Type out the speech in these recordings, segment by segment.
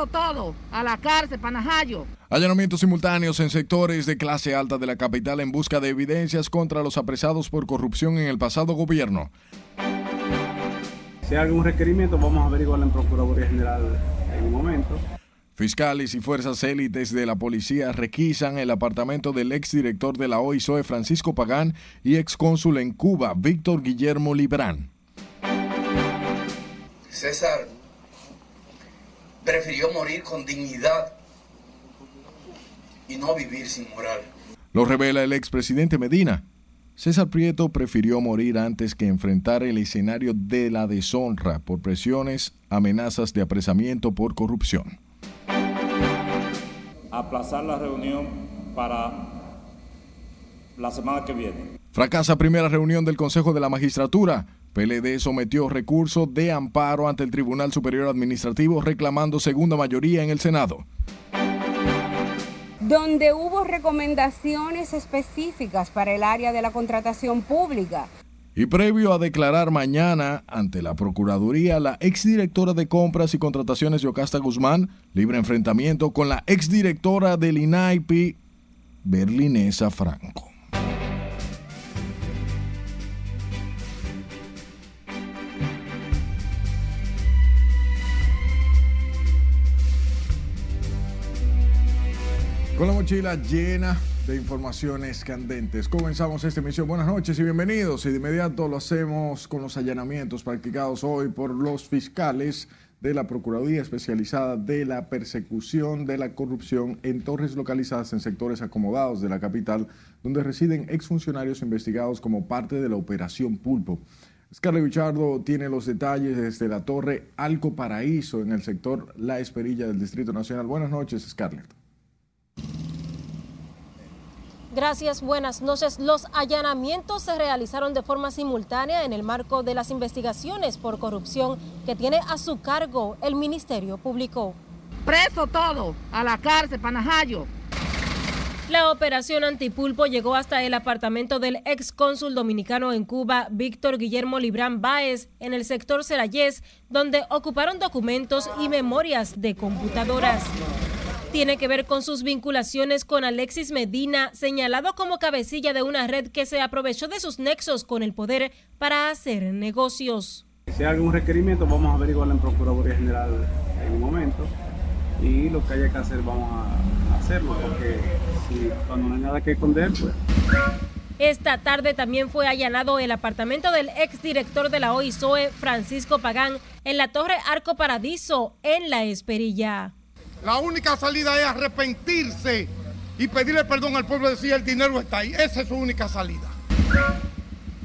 Preso todo, a la cárcel, Panajayo. Allanamientos simultáneos en sectores de clase alta de la capital en busca de evidencias contra los apresados por corrupción en el pasado gobierno. Si hay algún requerimiento, vamos a averiguarlo en Procuraduría General en un momento. Fiscales y fuerzas élites de la policía requisan el apartamento del exdirector de la OISOE Francisco Pagán y excónsul en Cuba Víctor Guillermo Librán. César prefirió morir con dignidad y no vivir sin moral. Lo revela el expresidente Medina. César Prieto prefirió morir antes que enfrentar el escenario de la deshonra por presiones, amenazas de apresamiento por corrupción. Aplazar la reunión para la semana que viene. Fracasa primera reunión del Consejo de la Magistratura. PLD sometió recurso de amparo ante el Tribunal Superior Administrativo reclamando segunda mayoría en el Senado. Donde hubo recomendaciones específicas para el área de la contratación pública. Y previo a declarar mañana ante la Procuraduría, la exdirectora de Compras y Contrataciones Yocasta Guzmán, libre enfrentamiento con la exdirectora del INAIPI, Berlinesa Franco. Con la mochila llena de informaciones candentes. Comenzamos esta emisión. Buenas noches y bienvenidos. Y de inmediato lo hacemos con los allanamientos practicados hoy por los fiscales de la Procuraduría Especializada de la Persecución de la Corrupción en torres localizadas en sectores acomodados de la capital, donde residen exfuncionarios investigados como parte de la Operación Pulpo. Scarlett Bichardo tiene los detalles desde la torre Alco Paraíso en el sector La Esperilla del Distrito Nacional. Buenas noches, Scarlett. Gracias, buenas noches. Los allanamientos se realizaron de forma simultánea en el marco de las investigaciones por corrupción que tiene a su cargo el Ministerio Público. Preso todo, a la cárcel, Panajayo. La operación Antipulpo llegó hasta el apartamento del ex cónsul dominicano en Cuba, Víctor Guillermo Librán Báez, en el sector Serayés, donde ocuparon documentos y memorias de computadoras tiene que ver con sus vinculaciones con Alexis Medina, señalado como cabecilla de una red que se aprovechó de sus nexos con el poder para hacer negocios. Si hay algún requerimiento, vamos a averiguarlo en Procuraduría General en un momento y lo que haya que hacer vamos a hacerlo, porque si cuando no hay nada que esconder, pues... Esta tarde también fue allanado el apartamento del exdirector de la OISOE, Francisco Pagán, en la Torre Arco Paradiso, en La Esperilla. La única salida es arrepentirse y pedirle perdón al pueblo y decir el dinero está ahí. Esa es su única salida.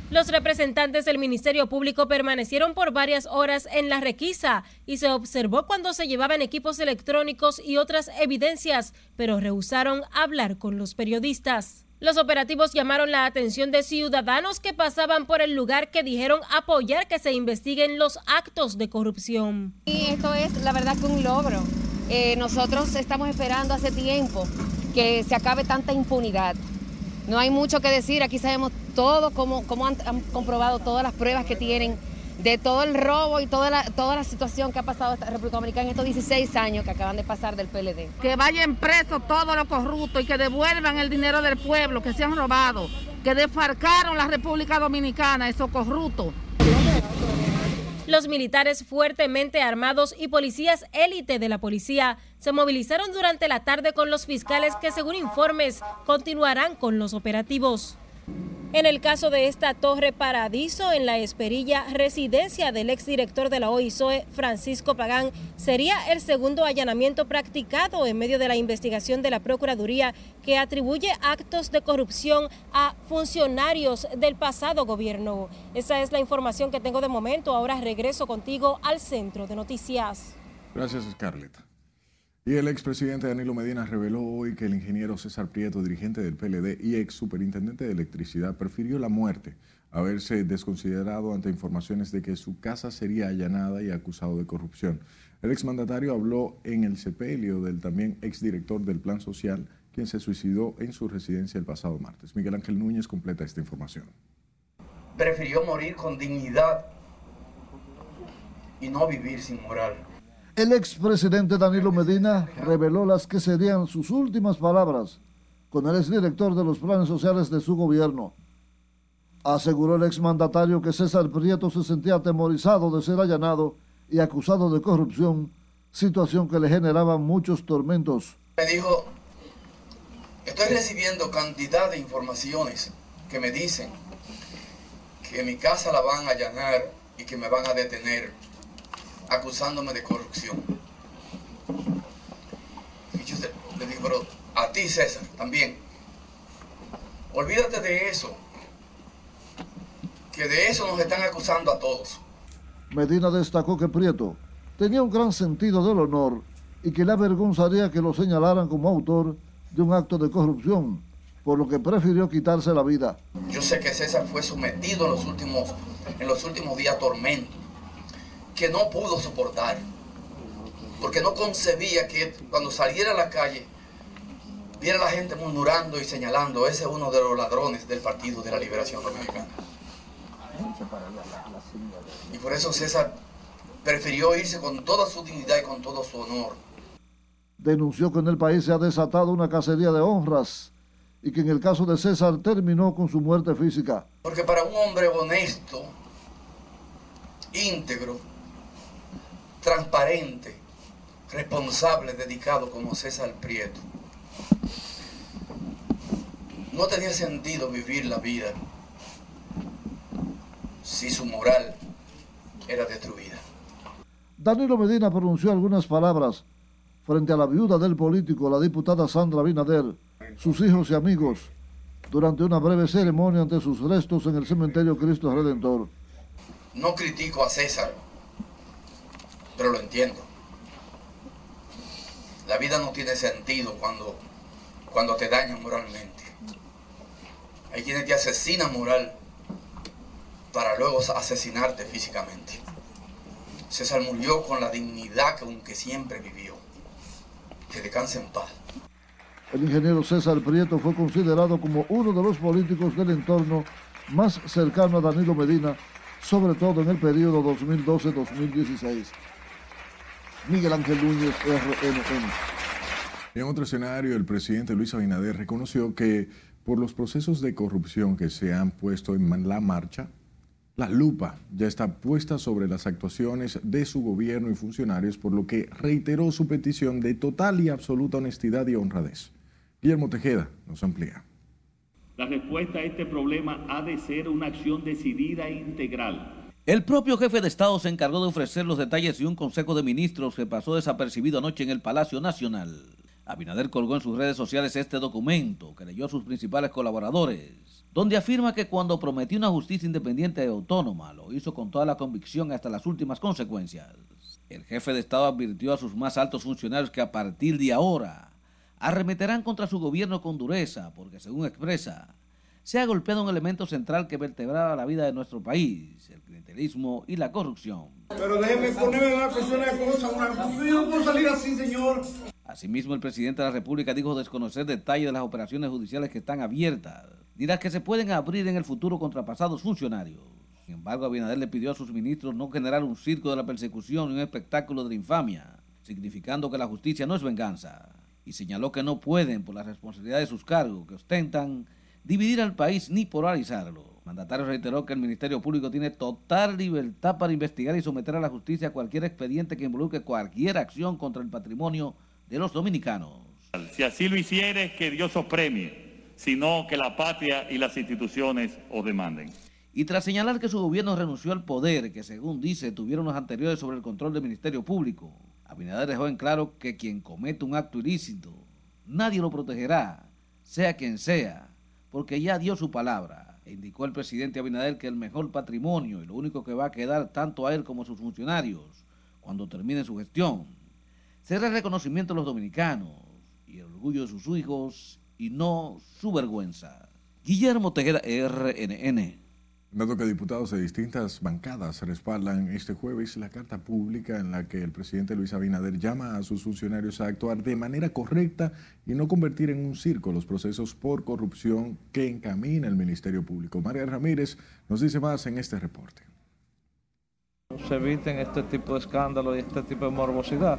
Los representantes del Ministerio Público permanecieron por varias horas en la requisa y se observó cuando se llevaban equipos electrónicos y otras evidencias, pero rehusaron hablar con los periodistas. Los operativos llamaron la atención de ciudadanos que pasaban por el lugar que dijeron apoyar que se investiguen los actos de corrupción. Y esto es la verdad que un logro. Eh, nosotros estamos esperando hace tiempo que se acabe tanta impunidad. No hay mucho que decir, aquí sabemos todo, cómo, han, comprobado todas las pruebas que tienen de todo el robo y toda la, toda la situación que ha pasado esta República Dominicana en estos 16 años que acaban de pasar del PLD. Que vayan presos todos los corruptos y que devuelvan el dinero del pueblo que se han robado, que desfarcaron la República Dominicana, esos corruptos. Los militares fuertemente armados y policías élite de la policía se movilizaron durante la tarde con los fiscales que, según informes, continuarán con los operativos. En el caso de esta torre Paradiso en la Esperilla, residencia del exdirector de la OISOE, Francisco Pagán, sería el segundo allanamiento practicado en medio de la investigación de la Procuraduría que atribuye actos de corrupción a funcionarios del pasado gobierno. Esa es la información que tengo de momento. Ahora regreso contigo al centro de noticias. Gracias, Scarlett. Y el expresidente Danilo Medina reveló hoy que el ingeniero César Prieto, dirigente del PLD y ex superintendente de electricidad, prefirió la muerte haberse desconsiderado ante informaciones de que su casa sería allanada y acusado de corrupción. El exmandatario habló en el sepelio del también exdirector del Plan Social, quien se suicidó en su residencia el pasado martes. Miguel Ángel Núñez completa esta información. Prefirió morir con dignidad y no vivir sin moral. El expresidente Danilo Medina reveló las que serían sus últimas palabras con el exdirector de los planes sociales de su gobierno. Aseguró el exmandatario que César Prieto se sentía atemorizado de ser allanado y acusado de corrupción, situación que le generaba muchos tormentos. Me dijo, estoy recibiendo cantidad de informaciones que me dicen que mi casa la van a allanar y que me van a detener acusándome de corrupción. Y yo le digo, pero a ti César también, olvídate de eso, que de eso nos están acusando a todos. Medina destacó que Prieto tenía un gran sentido del honor y que le avergonzaría que lo señalaran como autor de un acto de corrupción, por lo que prefirió quitarse la vida. Yo sé que César fue sometido en los últimos, en los últimos días a tormento, que no pudo soportar, porque no concebía que cuando saliera a la calle viera a la gente murmurando y señalando, ese es uno de los ladrones del Partido de la Liberación Dominicana. Y por eso César prefirió irse con toda su dignidad y con todo su honor. Denunció que en el país se ha desatado una cacería de honras y que en el caso de César terminó con su muerte física. Porque para un hombre honesto, íntegro, transparente, responsable, dedicado como César Prieto, no tenía sentido vivir la vida si su moral era destruida. Danilo Medina pronunció algunas palabras frente a la viuda del político, la diputada Sandra Binader, sus hijos y amigos, durante una breve ceremonia ante sus restos en el cementerio Cristo Redentor. No critico a César, pero lo entiendo. La vida no tiene sentido cuando, cuando te dañan moralmente. Hay quienes te asesinan moral para luego asesinarte físicamente. César murió con la dignidad con que siempre vivió. Que descanse en paz. El ingeniero César Prieto fue considerado como uno de los políticos del entorno más cercano a Danilo Medina, sobre todo en el periodo 2012-2016. Miguel Ángel Núñez, RNN. En otro escenario, el presidente Luis Abinader reconoció que por los procesos de corrupción que se han puesto en la marcha, la lupa ya está puesta sobre las actuaciones de su gobierno y funcionarios, por lo que reiteró su petición de total y absoluta honestidad y honradez. Guillermo Tejeda nos amplía. La respuesta a este problema ha de ser una acción decidida e integral. El propio jefe de Estado se encargó de ofrecer los detalles y un consejo de ministros que pasó desapercibido anoche en el Palacio Nacional. Abinader colgó en sus redes sociales este documento que leyó a sus principales colaboradores donde afirma que cuando prometió una justicia independiente y autónoma, lo hizo con toda la convicción hasta las últimas consecuencias. El jefe de Estado advirtió a sus más altos funcionarios que a partir de ahora arremeterán contra su gobierno con dureza, porque según expresa, se ha golpeado un elemento central que vertebraba la vida de nuestro país, el clientelismo y la corrupción. Pero déjeme ponerme una persona de cosa, una... no puedo salir así, señor. Asimismo, el presidente de la República dijo desconocer detalles de las operaciones judiciales que están abiertas ni las que se pueden abrir en el futuro contra pasados funcionarios. Sin embargo, Abinader le pidió a sus ministros no generar un circo de la persecución y un espectáculo de la infamia, significando que la justicia no es venganza, y señaló que no pueden, por la responsabilidad de sus cargos que ostentan, dividir al país ni polarizarlo. Mandatario reiteró que el Ministerio Público tiene total libertad para investigar y someter a la justicia cualquier expediente que involucre cualquier acción contra el patrimonio de los dominicanos. Si así lo hicieres, que Dios os premie sino que la patria y las instituciones os demanden. Y tras señalar que su gobierno renunció al poder que, según dice, tuvieron los anteriores sobre el control del Ministerio Público, Abinader dejó en claro que quien comete un acto ilícito, nadie lo protegerá, sea quien sea, porque ya dio su palabra. Indicó el presidente Abinader que el mejor patrimonio y lo único que va a quedar tanto a él como a sus funcionarios cuando termine su gestión será el reconocimiento de los dominicanos y el orgullo de sus hijos y no su vergüenza. Guillermo Tejeda, RNN. Dado que diputados de distintas bancadas respaldan este jueves la carta pública en la que el presidente Luis Abinader llama a sus funcionarios a actuar de manera correcta y no convertir en un circo los procesos por corrupción que encamina el Ministerio Público. María Ramírez nos dice más en este reporte. se eviten este tipo de escándalos y este tipo de morbosidad.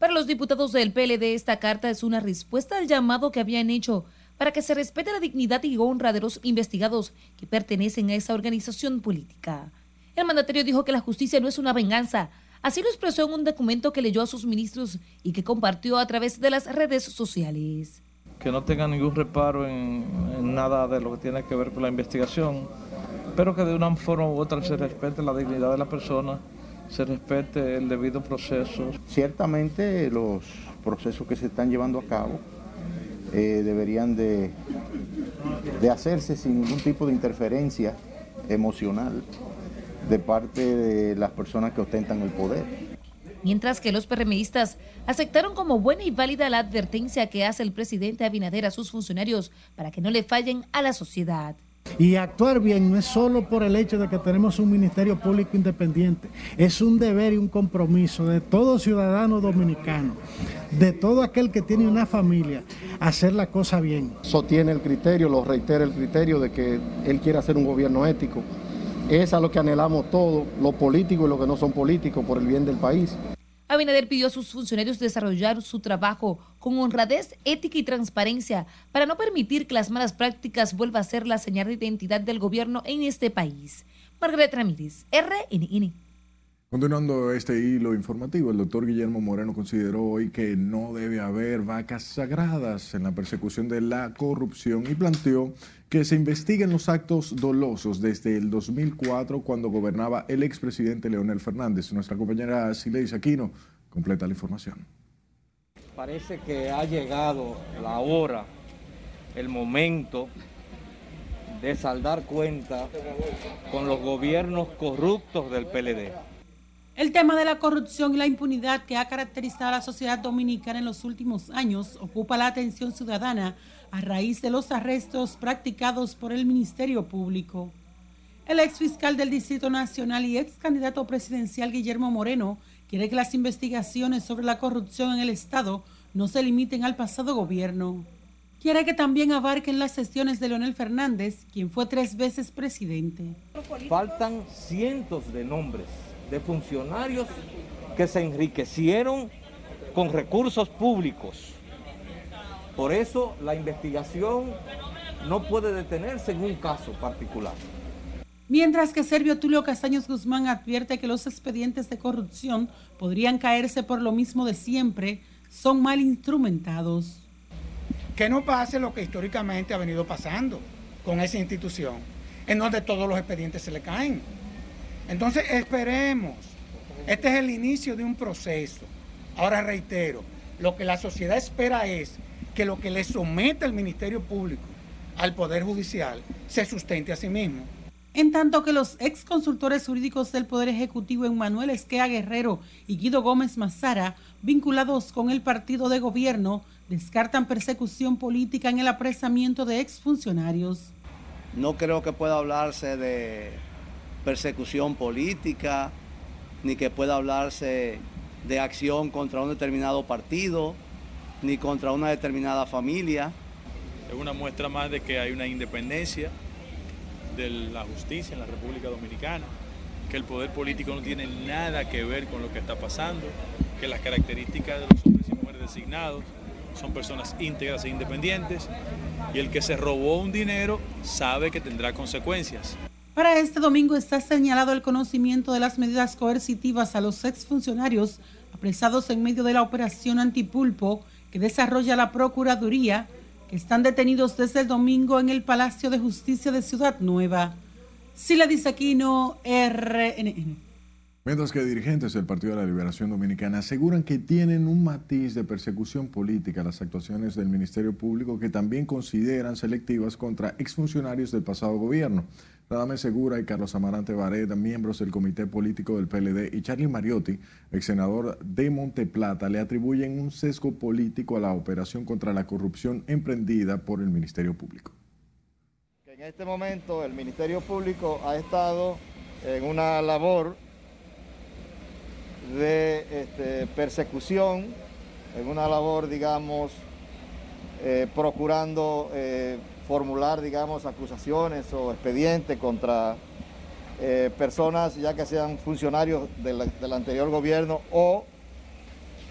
Para los diputados del PLD, esta carta es una respuesta al llamado que habían hecho para que se respete la dignidad y honra de los investigados que pertenecen a esa organización política. El mandatario dijo que la justicia no es una venganza. Así lo expresó en un documento que leyó a sus ministros y que compartió a través de las redes sociales. Que no tenga ningún reparo en, en nada de lo que tiene que ver con la investigación, pero que de una forma u otra se respete la dignidad de la persona, se respete el debido proceso. Ciertamente los procesos que se están llevando a cabo eh, deberían de, de hacerse sin ningún tipo de interferencia emocional de parte de las personas que ostentan el poder. Mientras que los PRMistas aceptaron como buena y válida la advertencia que hace el presidente Abinader a sus funcionarios para que no le fallen a la sociedad. Y actuar bien no es solo por el hecho de que tenemos un Ministerio Público independiente, es un deber y un compromiso de todo ciudadano dominicano, de todo aquel que tiene una familia, hacer la cosa bien. Sostiene el criterio, lo reitera el criterio de que él quiere hacer un gobierno ético. Es a lo que anhelamos todos, los políticos y los que no son políticos, por el bien del país. Abinader pidió a sus funcionarios desarrollar su trabajo con honradez, ética y transparencia para no permitir que las malas prácticas vuelvan a ser la señal de identidad del gobierno en este país. Margaret Ramírez, RNN. Continuando este hilo informativo, el doctor Guillermo Moreno consideró hoy que no debe haber vacas sagradas en la persecución de la corrupción y planteó que se investiguen los actos dolosos desde el 2004 cuando gobernaba el expresidente Leonel Fernández. Nuestra compañera Sileis Aquino completa la información. Parece que ha llegado la hora, el momento de saldar cuenta con los gobiernos corruptos del PLD. El tema de la corrupción y la impunidad que ha caracterizado a la sociedad dominicana en los últimos años ocupa la atención ciudadana a raíz de los arrestos practicados por el Ministerio Público. El ex fiscal del Distrito Nacional y ex candidato presidencial Guillermo Moreno quiere que las investigaciones sobre la corrupción en el Estado no se limiten al pasado gobierno. Quiere que también abarquen las sesiones de Leonel Fernández, quien fue tres veces presidente. Faltan cientos de nombres de funcionarios que se enriquecieron con recursos públicos. Por eso la investigación no puede detenerse en un caso particular. Mientras que Servio Tulio Castaños Guzmán advierte que los expedientes de corrupción podrían caerse por lo mismo de siempre, son mal instrumentados. Que no pase lo que históricamente ha venido pasando con esa institución, en donde todos los expedientes se le caen. Entonces esperemos. Este es el inicio de un proceso. Ahora reitero, lo que la sociedad espera es que lo que le somete el Ministerio Público al Poder Judicial se sustente a sí mismo. En tanto que los ex consultores jurídicos del Poder Ejecutivo Emmanuel Esquea Guerrero y Guido Gómez Mazara, vinculados con el partido de gobierno, descartan persecución política en el apresamiento de exfuncionarios. No creo que pueda hablarse de persecución política, ni que pueda hablarse de acción contra un determinado partido, ni contra una determinada familia. Es una muestra más de que hay una independencia de la justicia en la República Dominicana, que el poder político no tiene nada que ver con lo que está pasando, que las características de los hombres y mujeres designados son personas íntegras e independientes, y el que se robó un dinero sabe que tendrá consecuencias. Para este domingo está señalado el conocimiento de las medidas coercitivas a los exfuncionarios apresados en medio de la operación antipulpo que desarrolla la Procuraduría, que están detenidos desde el domingo en el Palacio de Justicia de Ciudad Nueva. Sila Disaquino, RNN. Mientras que dirigentes del Partido de la Liberación Dominicana aseguran que tienen un matiz de persecución política las actuaciones del Ministerio Público que también consideran selectivas contra exfuncionarios del pasado gobierno. Radame Segura y Carlos Amarante Vareda, miembros del Comité Político del PLD, y Charlie Mariotti, ex senador de Monteplata, le atribuyen un sesgo político a la operación contra la corrupción emprendida por el Ministerio Público. En este momento el Ministerio Público ha estado en una labor de este, persecución, en una labor, digamos, eh, procurando... Eh, formular, digamos, acusaciones o expedientes contra eh, personas ya que sean funcionarios del, del anterior gobierno o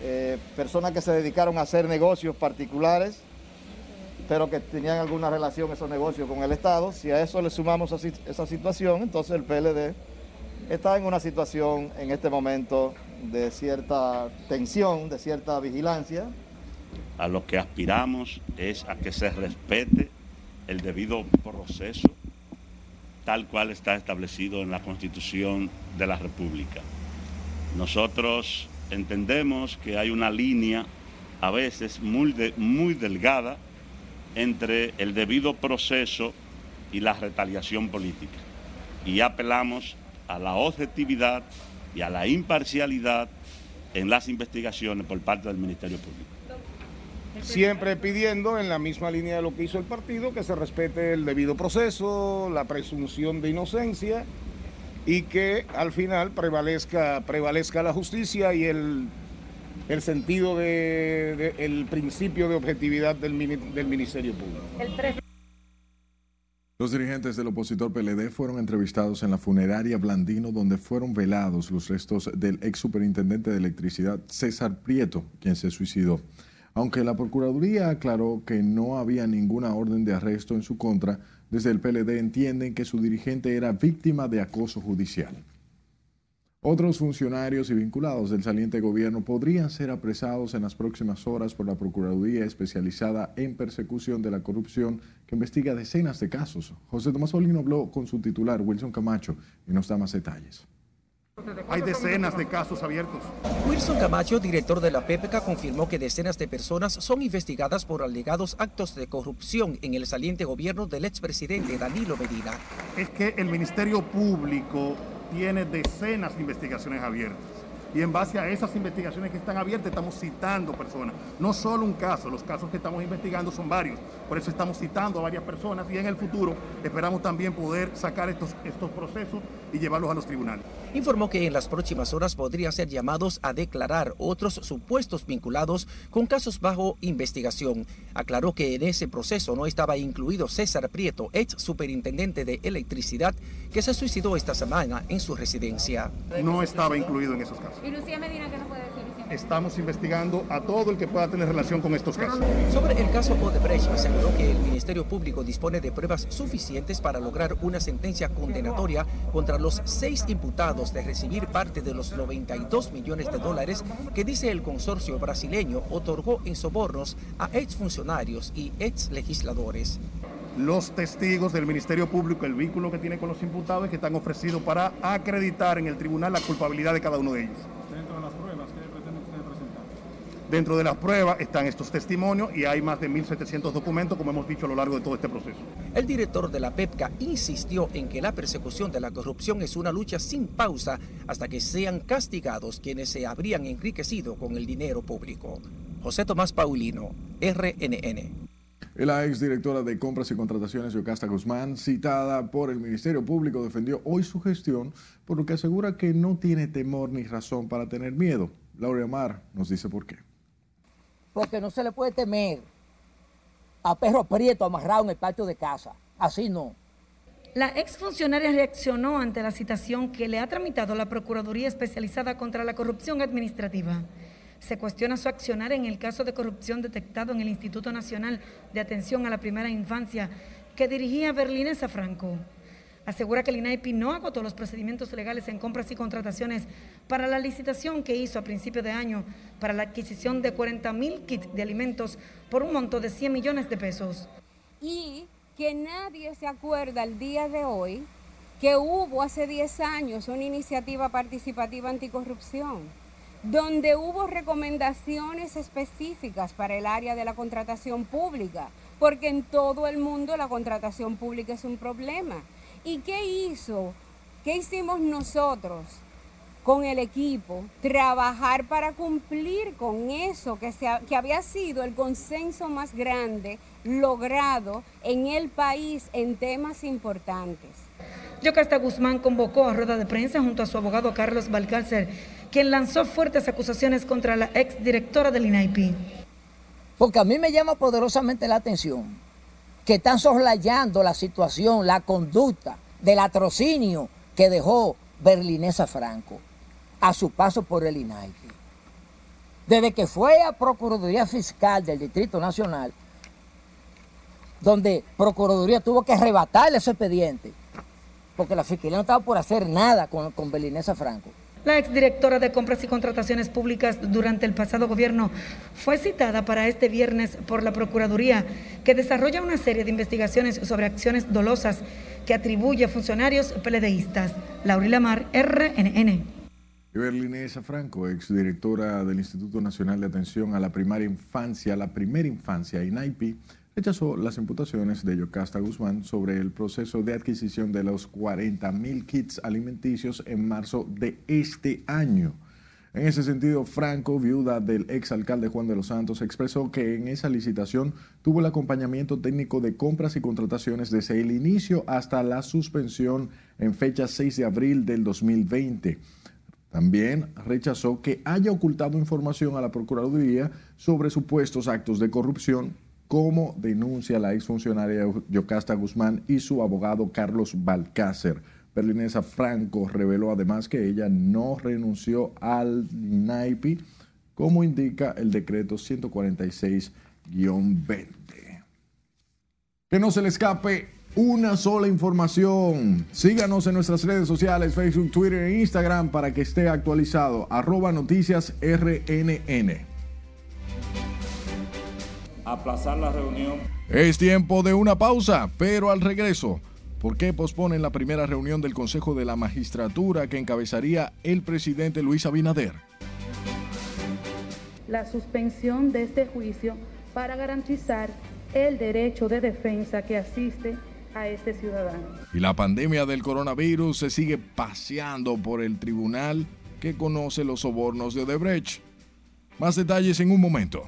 eh, personas que se dedicaron a hacer negocios particulares, pero que tenían alguna relación esos negocios con el Estado. Si a eso le sumamos así- esa situación, entonces el PLD está en una situación en este momento de cierta tensión, de cierta vigilancia, A lo que aspiramos es a que se respete el debido proceso tal cual está establecido en la Constitución de la República. Nosotros entendemos que hay una línea a veces muy, muy delgada entre el debido proceso y la retaliación política. Y apelamos a la objetividad y a la imparcialidad en las investigaciones por parte del Ministerio Público. Siempre pidiendo, en la misma línea de lo que hizo el partido, que se respete el debido proceso, la presunción de inocencia y que al final prevalezca, prevalezca la justicia y el, el sentido de, de- el principio de objetividad del, del Ministerio Público. Los dirigentes del opositor PLD fueron entrevistados en la funeraria Blandino, donde fueron velados los restos del ex superintendente de electricidad César Prieto, quien se suicidó. Aunque la Procuraduría aclaró que no había ninguna orden de arresto en su contra, desde el PLD entienden que su dirigente era víctima de acoso judicial. Otros funcionarios y vinculados del saliente gobierno podrían ser apresados en las próximas horas por la Procuraduría especializada en persecución de la corrupción que investiga decenas de casos. José Tomás Paulino habló con su titular, Wilson Camacho, y nos da más detalles. Hay decenas de casos abiertos. Wilson Camacho, director de la PPK, confirmó que decenas de personas son investigadas por alegados actos de corrupción en el saliente gobierno del expresidente Danilo Medina. Es que el Ministerio Público tiene decenas de investigaciones abiertas. Y en base a esas investigaciones que están abiertas estamos citando personas. No solo un caso, los casos que estamos investigando son varios. Por eso estamos citando a varias personas y en el futuro esperamos también poder sacar estos, estos procesos y llevarlos a los tribunales. Informó que en las próximas horas podrían ser llamados a declarar otros supuestos vinculados con casos bajo investigación. Aclaró que en ese proceso no estaba incluido César Prieto, ex superintendente de electricidad, que se suicidó esta semana en su residencia. No estaba incluido en esos casos. ¿Y Lucía Medina qué nos puede decir? Estamos investigando a todo el que pueda tener relación con estos casos. Sobre el caso Odebrecht, aseguró que el Ministerio Público dispone de pruebas suficientes para lograr una sentencia condenatoria contra los seis imputados de recibir parte de los 92 millones de dólares que dice el consorcio brasileño otorgó en sobornos a exfuncionarios y exlegisladores. Los testigos del Ministerio Público, el vínculo que tiene con los imputados, que están ofrecidos para acreditar en el tribunal la culpabilidad de cada uno de ellos. Dentro de las pruebas, ¿qué pretende usted presentar? Dentro de las pruebas están estos testimonios y hay más de 1.700 documentos, como hemos dicho a lo largo de todo este proceso. El director de la PEPCA insistió en que la persecución de la corrupción es una lucha sin pausa hasta que sean castigados quienes se habrían enriquecido con el dinero público. José Tomás Paulino, RNN. La exdirectora de Compras y Contrataciones, Yocasta Guzmán, citada por el Ministerio Público, defendió hoy su gestión, por lo que asegura que no tiene temor ni razón para tener miedo. Laura Mar nos dice por qué. Porque no se le puede temer a perro prieto amarrado en el patio de casa. Así no. La exfuncionaria reaccionó ante la citación que le ha tramitado la Procuraduría Especializada contra la Corrupción Administrativa. Se cuestiona su accionar en el caso de corrupción detectado en el Instituto Nacional de Atención a la Primera Infancia que dirigía Berlinesa Franco. Asegura que el INAIPI no agotó los procedimientos legales en compras y contrataciones para la licitación que hizo a principio de año para la adquisición de 40 mil kits de alimentos por un monto de 100 millones de pesos. Y que nadie se acuerda el día de hoy que hubo hace 10 años una iniciativa participativa anticorrupción, donde hubo recomendaciones específicas para el área de la contratación pública, porque en todo el mundo la contratación pública es un problema. ¿Y qué hizo? ¿Qué hicimos nosotros con el equipo? Trabajar para cumplir con eso que, se ha- que había sido el consenso más grande logrado en el país en temas importantes. Yocasta Guzmán convocó a rueda de prensa junto a su abogado Carlos Balcárcer, quien lanzó fuertes acusaciones contra la exdirectora del INAIPI. Porque a mí me llama poderosamente la atención que están soslayando la situación, la conducta del atrocinio que dejó Berlinesa Franco a su paso por el INAI. Desde que fue a Procuraduría Fiscal del Distrito Nacional, donde Procuraduría tuvo que arrebatarle ese expediente, porque la Fiscalía no estaba por hacer nada con, con Berlinesa Franco. La exdirectora de Compras y Contrataciones Públicas durante el pasado gobierno fue citada para este viernes por la Procuraduría, que desarrolla una serie de investigaciones sobre acciones dolosas que atribuye a funcionarios peledeístas. Laurila Mar, RNN. Berlinesa Franco, exdirectora del Instituto Nacional de Atención a la Primaria Infancia, la Primera Infancia, INAIPI, rechazó las imputaciones de Yocasta Guzmán sobre el proceso de adquisición de los 40 mil kits alimenticios en marzo de este año. En ese sentido, Franco, viuda del exalcalde Juan de los Santos, expresó que en esa licitación tuvo el acompañamiento técnico de compras y contrataciones desde el inicio hasta la suspensión en fecha 6 de abril del 2020. También rechazó que haya ocultado información a la Procuraduría sobre supuestos actos de corrupción como denuncia la exfuncionaria Yocasta Guzmán y su abogado Carlos Balcácer. Berlinesa Franco reveló además que ella no renunció al NAIPI, como indica el decreto 146-20. Que no se le escape una sola información. Síganos en nuestras redes sociales, Facebook, Twitter e Instagram para que esté actualizado. Arroba noticias RNN aplazar la reunión. Es tiempo de una pausa, pero al regreso, ¿por qué posponen la primera reunión del Consejo de la Magistratura que encabezaría el presidente Luis Abinader? La suspensión de este juicio para garantizar el derecho de defensa que asiste a este ciudadano. Y la pandemia del coronavirus se sigue paseando por el tribunal que conoce los sobornos de Odebrecht. Más detalles en un momento.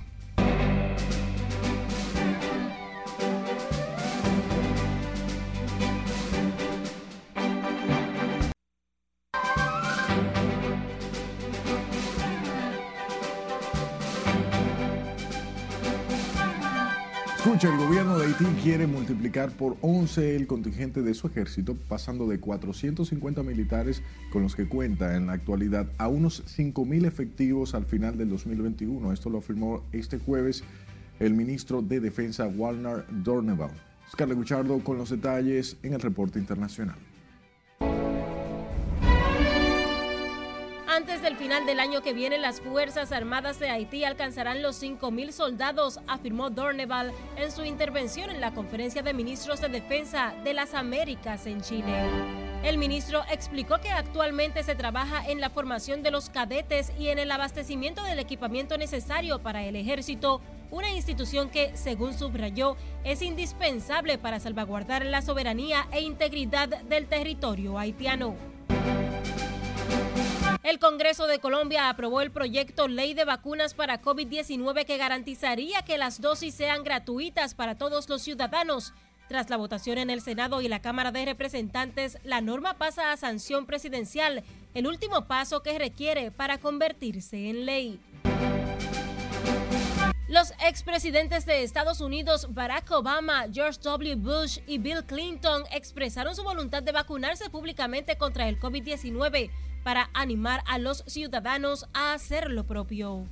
Escucha, el gobierno de Haití quiere multiplicar por 11 el contingente de su ejército, pasando de 450 militares con los que cuenta en la actualidad a unos 5.000 efectivos al final del 2021. Esto lo afirmó este jueves el ministro de Defensa Walnar Dorneval. Scarlett Guchardo con los detalles en el reporte internacional. Final del año que viene, las Fuerzas Armadas de Haití alcanzarán los 5.000 soldados, afirmó Dorneval en su intervención en la Conferencia de Ministros de Defensa de las Américas en Chile. El ministro explicó que actualmente se trabaja en la formación de los cadetes y en el abastecimiento del equipamiento necesario para el ejército, una institución que, según subrayó, es indispensable para salvaguardar la soberanía e integridad del territorio haitiano. El Congreso de Colombia aprobó el proyecto Ley de Vacunas para COVID-19 que garantizaría que las dosis sean gratuitas para todos los ciudadanos. Tras la votación en el Senado y la Cámara de Representantes, la norma pasa a sanción presidencial, el último paso que requiere para convertirse en ley. Los expresidentes de Estados Unidos, Barack Obama, George W. Bush y Bill Clinton, expresaron su voluntad de vacunarse públicamente contra el COVID-19 para animar a los ciudadanos a hacer lo propio.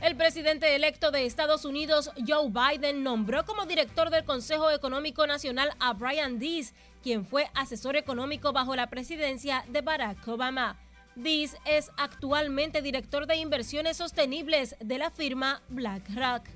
El presidente electo de Estados Unidos, Joe Biden, nombró como director del Consejo Económico Nacional a Brian Dees, quien fue asesor económico bajo la presidencia de Barack Obama. Dees es actualmente director de inversiones sostenibles de la firma BlackRock.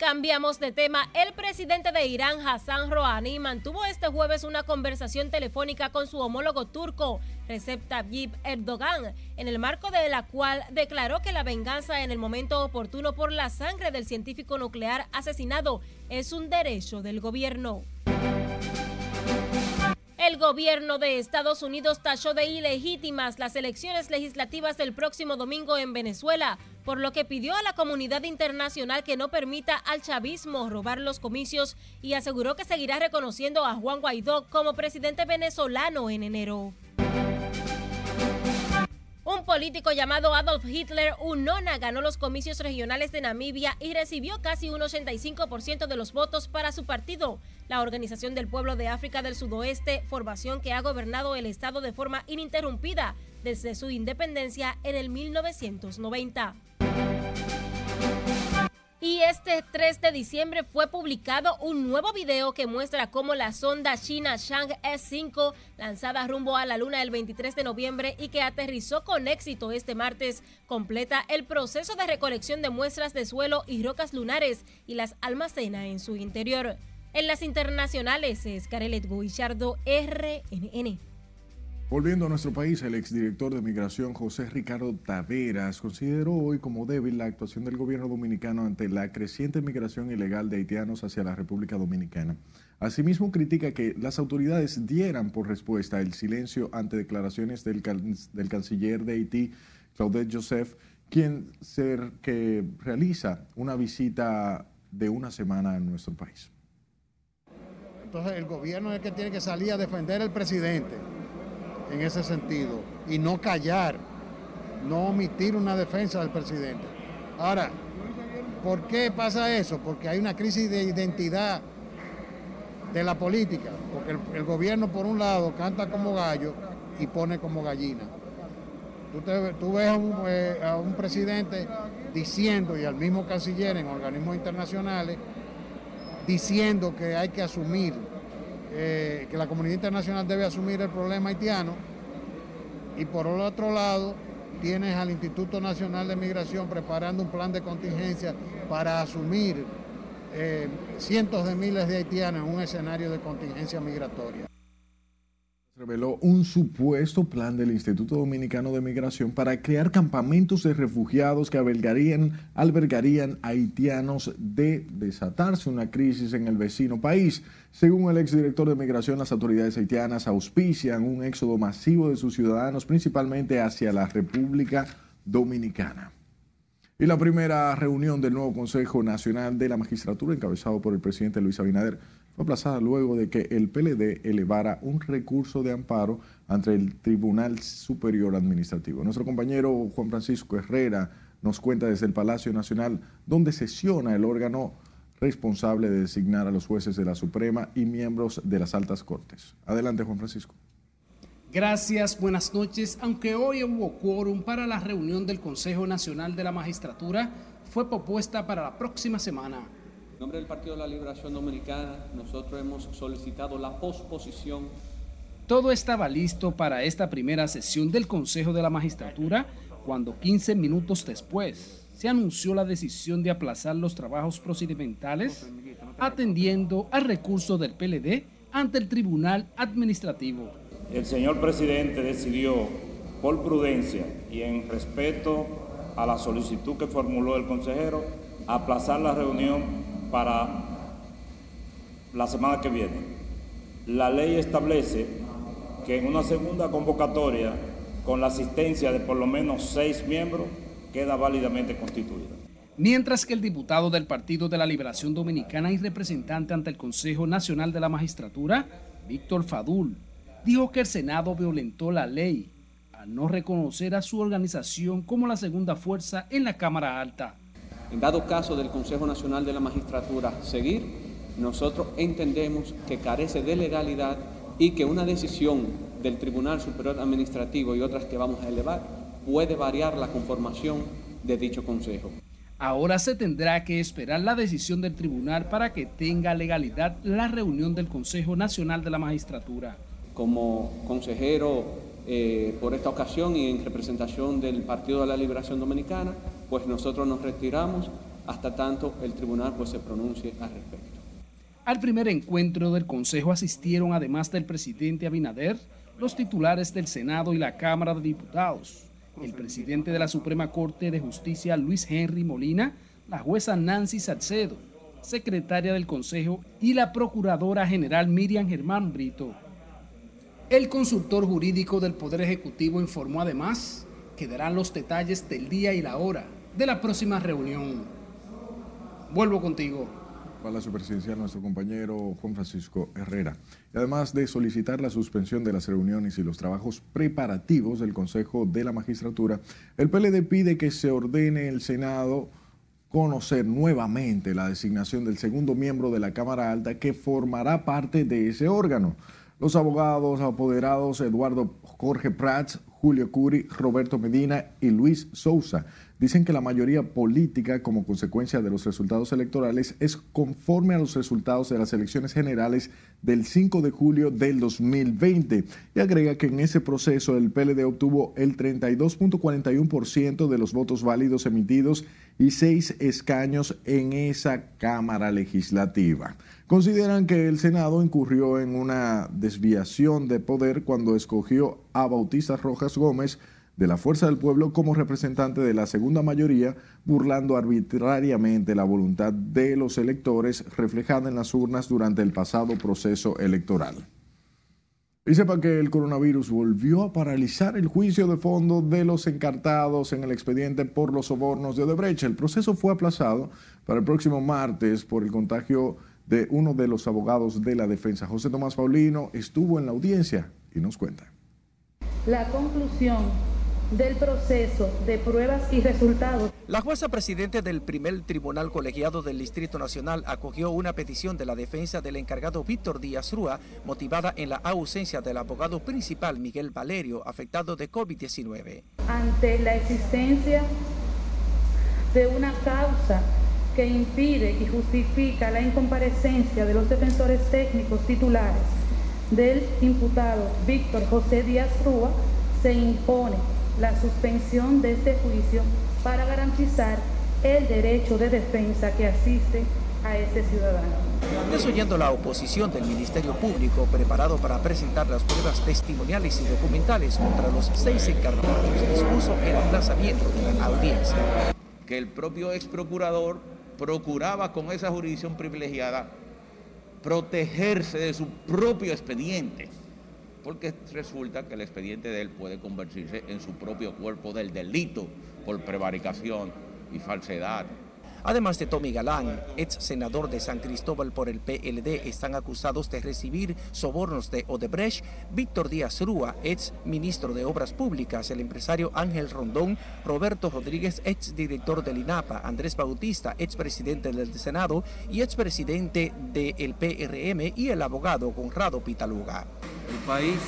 Cambiamos de tema. El presidente de Irán, Hassan Rouhani, mantuvo este jueves una conversación telefónica con su homólogo turco, Recep Tayyip Erdogan, en el marco de la cual declaró que la venganza en el momento oportuno por la sangre del científico nuclear asesinado es un derecho del gobierno. El gobierno de Estados Unidos tachó de ilegítimas las elecciones legislativas del próximo domingo en Venezuela, por lo que pidió a la comunidad internacional que no permita al chavismo robar los comicios y aseguró que seguirá reconociendo a Juan Guaidó como presidente venezolano en enero. Un político llamado Adolf Hitler Unona ganó los comicios regionales de Namibia y recibió casi un 85% de los votos para su partido, la Organización del Pueblo de África del Sudoeste, formación que ha gobernado el estado de forma ininterrumpida desde su independencia en el 1990. Y este 3 de diciembre fue publicado un nuevo video que muestra cómo la sonda china Shang S5, lanzada rumbo a la Luna el 23 de noviembre y que aterrizó con éxito este martes, completa el proceso de recolección de muestras de suelo y rocas lunares y las almacena en su interior. En las internacionales es Carelet Guillardo, RNN. Volviendo a nuestro país, el exdirector de Migración José Ricardo Taveras consideró hoy como débil la actuación del gobierno dominicano ante la creciente migración ilegal de haitianos hacia la República Dominicana. Asimismo, critica que las autoridades dieran por respuesta el silencio ante declaraciones del, del canciller de Haití, Claudette Joseph, quien ser, que realiza una visita de una semana en nuestro país. Entonces, el gobierno es el que tiene que salir a defender al presidente en ese sentido y no callar, no omitir una defensa del presidente. Ahora, ¿por qué pasa eso? Porque hay una crisis de identidad de la política, porque el, gobierno por un lado canta como gallo y pone como gallina. Tú, ves eh, a un, presidente diciendo, y al mismo canciller en organismos internacionales, diciendo que hay que asumir eh, que la comunidad internacional debe asumir el problema haitiano. Y por el otro lado tienes al Instituto Nacional de Migración preparando un plan de contingencia para asumir eh, cientos de miles de haitianos en un escenario de contingencia migratoria reveló un supuesto plan del Instituto Dominicano de Migración para crear campamentos de refugiados que albergarían, albergarían haitianos de desatarse una crisis en el vecino país. Según el exdirector de Migración, las autoridades haitianas auspician un éxodo masivo de sus ciudadanos, principalmente hacia la República Dominicana. Y la primera reunión del nuevo Consejo Nacional de la Magistratura, encabezado por el presidente Luis Abinader, aplazada luego de que el PLD elevara un recurso de amparo ante el Tribunal Superior Administrativo. Nuestro compañero Juan Francisco Herrera nos cuenta desde el Palacio Nacional donde sesiona el órgano responsable de designar a los jueces de la Suprema y miembros de las altas cortes. Adelante, Juan Francisco. Gracias, buenas noches. Aunque hoy hubo quórum para la reunión del Consejo Nacional de la Magistratura, fue propuesta para la próxima semana. En nombre del Partido de la Liberación Dominicana, nosotros hemos solicitado la posposición. Todo estaba listo para esta primera sesión del Consejo de la Magistratura cuando 15 minutos después se anunció la decisión de aplazar los trabajos procedimentales atendiendo al recurso del PLD ante el Tribunal Administrativo. El señor presidente decidió, por prudencia y en respeto a la solicitud que formuló el consejero, aplazar la reunión para la semana que viene. La ley establece que en una segunda convocatoria, con la asistencia de por lo menos seis miembros, queda válidamente constituida. Mientras que el diputado del Partido de la Liberación Dominicana y representante ante el Consejo Nacional de la Magistratura, Víctor Fadul, dijo que el Senado violentó la ley al no reconocer a su organización como la segunda fuerza en la Cámara Alta. En dado caso del Consejo Nacional de la Magistratura seguir, nosotros entendemos que carece de legalidad y que una decisión del Tribunal Superior Administrativo y otras que vamos a elevar puede variar la conformación de dicho Consejo. Ahora se tendrá que esperar la decisión del tribunal para que tenga legalidad la reunión del Consejo Nacional de la Magistratura. Como consejero eh, por esta ocasión y en representación del Partido de la Liberación Dominicana, pues nosotros nos retiramos hasta tanto el tribunal pues se pronuncie al respecto. Al primer encuentro del Consejo asistieron, además del presidente Abinader, los titulares del Senado y la Cámara de Diputados, el presidente de la Suprema Corte de Justicia Luis Henry Molina, la jueza Nancy Salcedo, secretaria del Consejo y la Procuradora General Miriam Germán Brito. El consultor jurídico del Poder Ejecutivo informó además que darán los detalles del día y la hora de la próxima reunión. Vuelvo contigo. Palacio Presidencial nuestro compañero Juan Francisco Herrera. Además de solicitar la suspensión de las reuniones y los trabajos preparativos del Consejo de la Magistratura, el PLD pide que se ordene el Senado conocer nuevamente la designación del segundo miembro de la Cámara Alta que formará parte de ese órgano. Los abogados apoderados Eduardo Jorge Prats, Julio Curi, Roberto Medina y Luis Sousa dicen que la mayoría política como consecuencia de los resultados electorales es conforme a los resultados de las elecciones generales del 5 de julio del 2020 y agrega que en ese proceso el PLD obtuvo el 32.41% de los votos válidos emitidos y seis escaños en esa Cámara Legislativa. Consideran que el Senado incurrió en una desviación de poder cuando escogió a Bautista Rojas Gómez de la Fuerza del Pueblo como representante de la segunda mayoría, burlando arbitrariamente la voluntad de los electores reflejada en las urnas durante el pasado proceso electoral. Y sepa que el coronavirus volvió a paralizar el juicio de fondo de los encartados en el expediente por los sobornos de Odebrecht. El proceso fue aplazado para el próximo martes por el contagio de uno de los abogados de la defensa. José Tomás Paulino estuvo en la audiencia y nos cuenta. La conclusión del proceso de pruebas y resultados. La jueza presidente del primer tribunal colegiado del Distrito Nacional acogió una petición de la defensa del encargado Víctor Díaz Rúa, motivada en la ausencia del abogado principal Miguel Valerio, afectado de COVID-19. Ante la existencia de una causa que impide y justifica la incomparecencia de los defensores técnicos titulares del imputado Víctor José Díaz Rúa, se impone la suspensión de este juicio para garantizar el derecho de defensa que asiste a este ciudadano. Desoyendo la oposición del Ministerio Público preparado para presentar las pruebas testimoniales y documentales contra los seis encargados, dispuso el aplazamiento de la audiencia. Que el propio ex procurador procuraba con esa jurisdicción privilegiada protegerse de su propio expediente porque resulta que el expediente de él puede convertirse en su propio cuerpo del delito por prevaricación y falsedad. Además de Tommy Galán, ex senador de San Cristóbal por el PLD, están acusados de recibir sobornos de Odebrecht, Víctor Díaz Rúa, ex ministro de Obras Públicas, el empresario Ángel Rondón, Roberto Rodríguez, ex director del INAPA, Andrés Bautista, ex presidente del Senado y ex presidente del PRM y el abogado Conrado Pitaluga. El país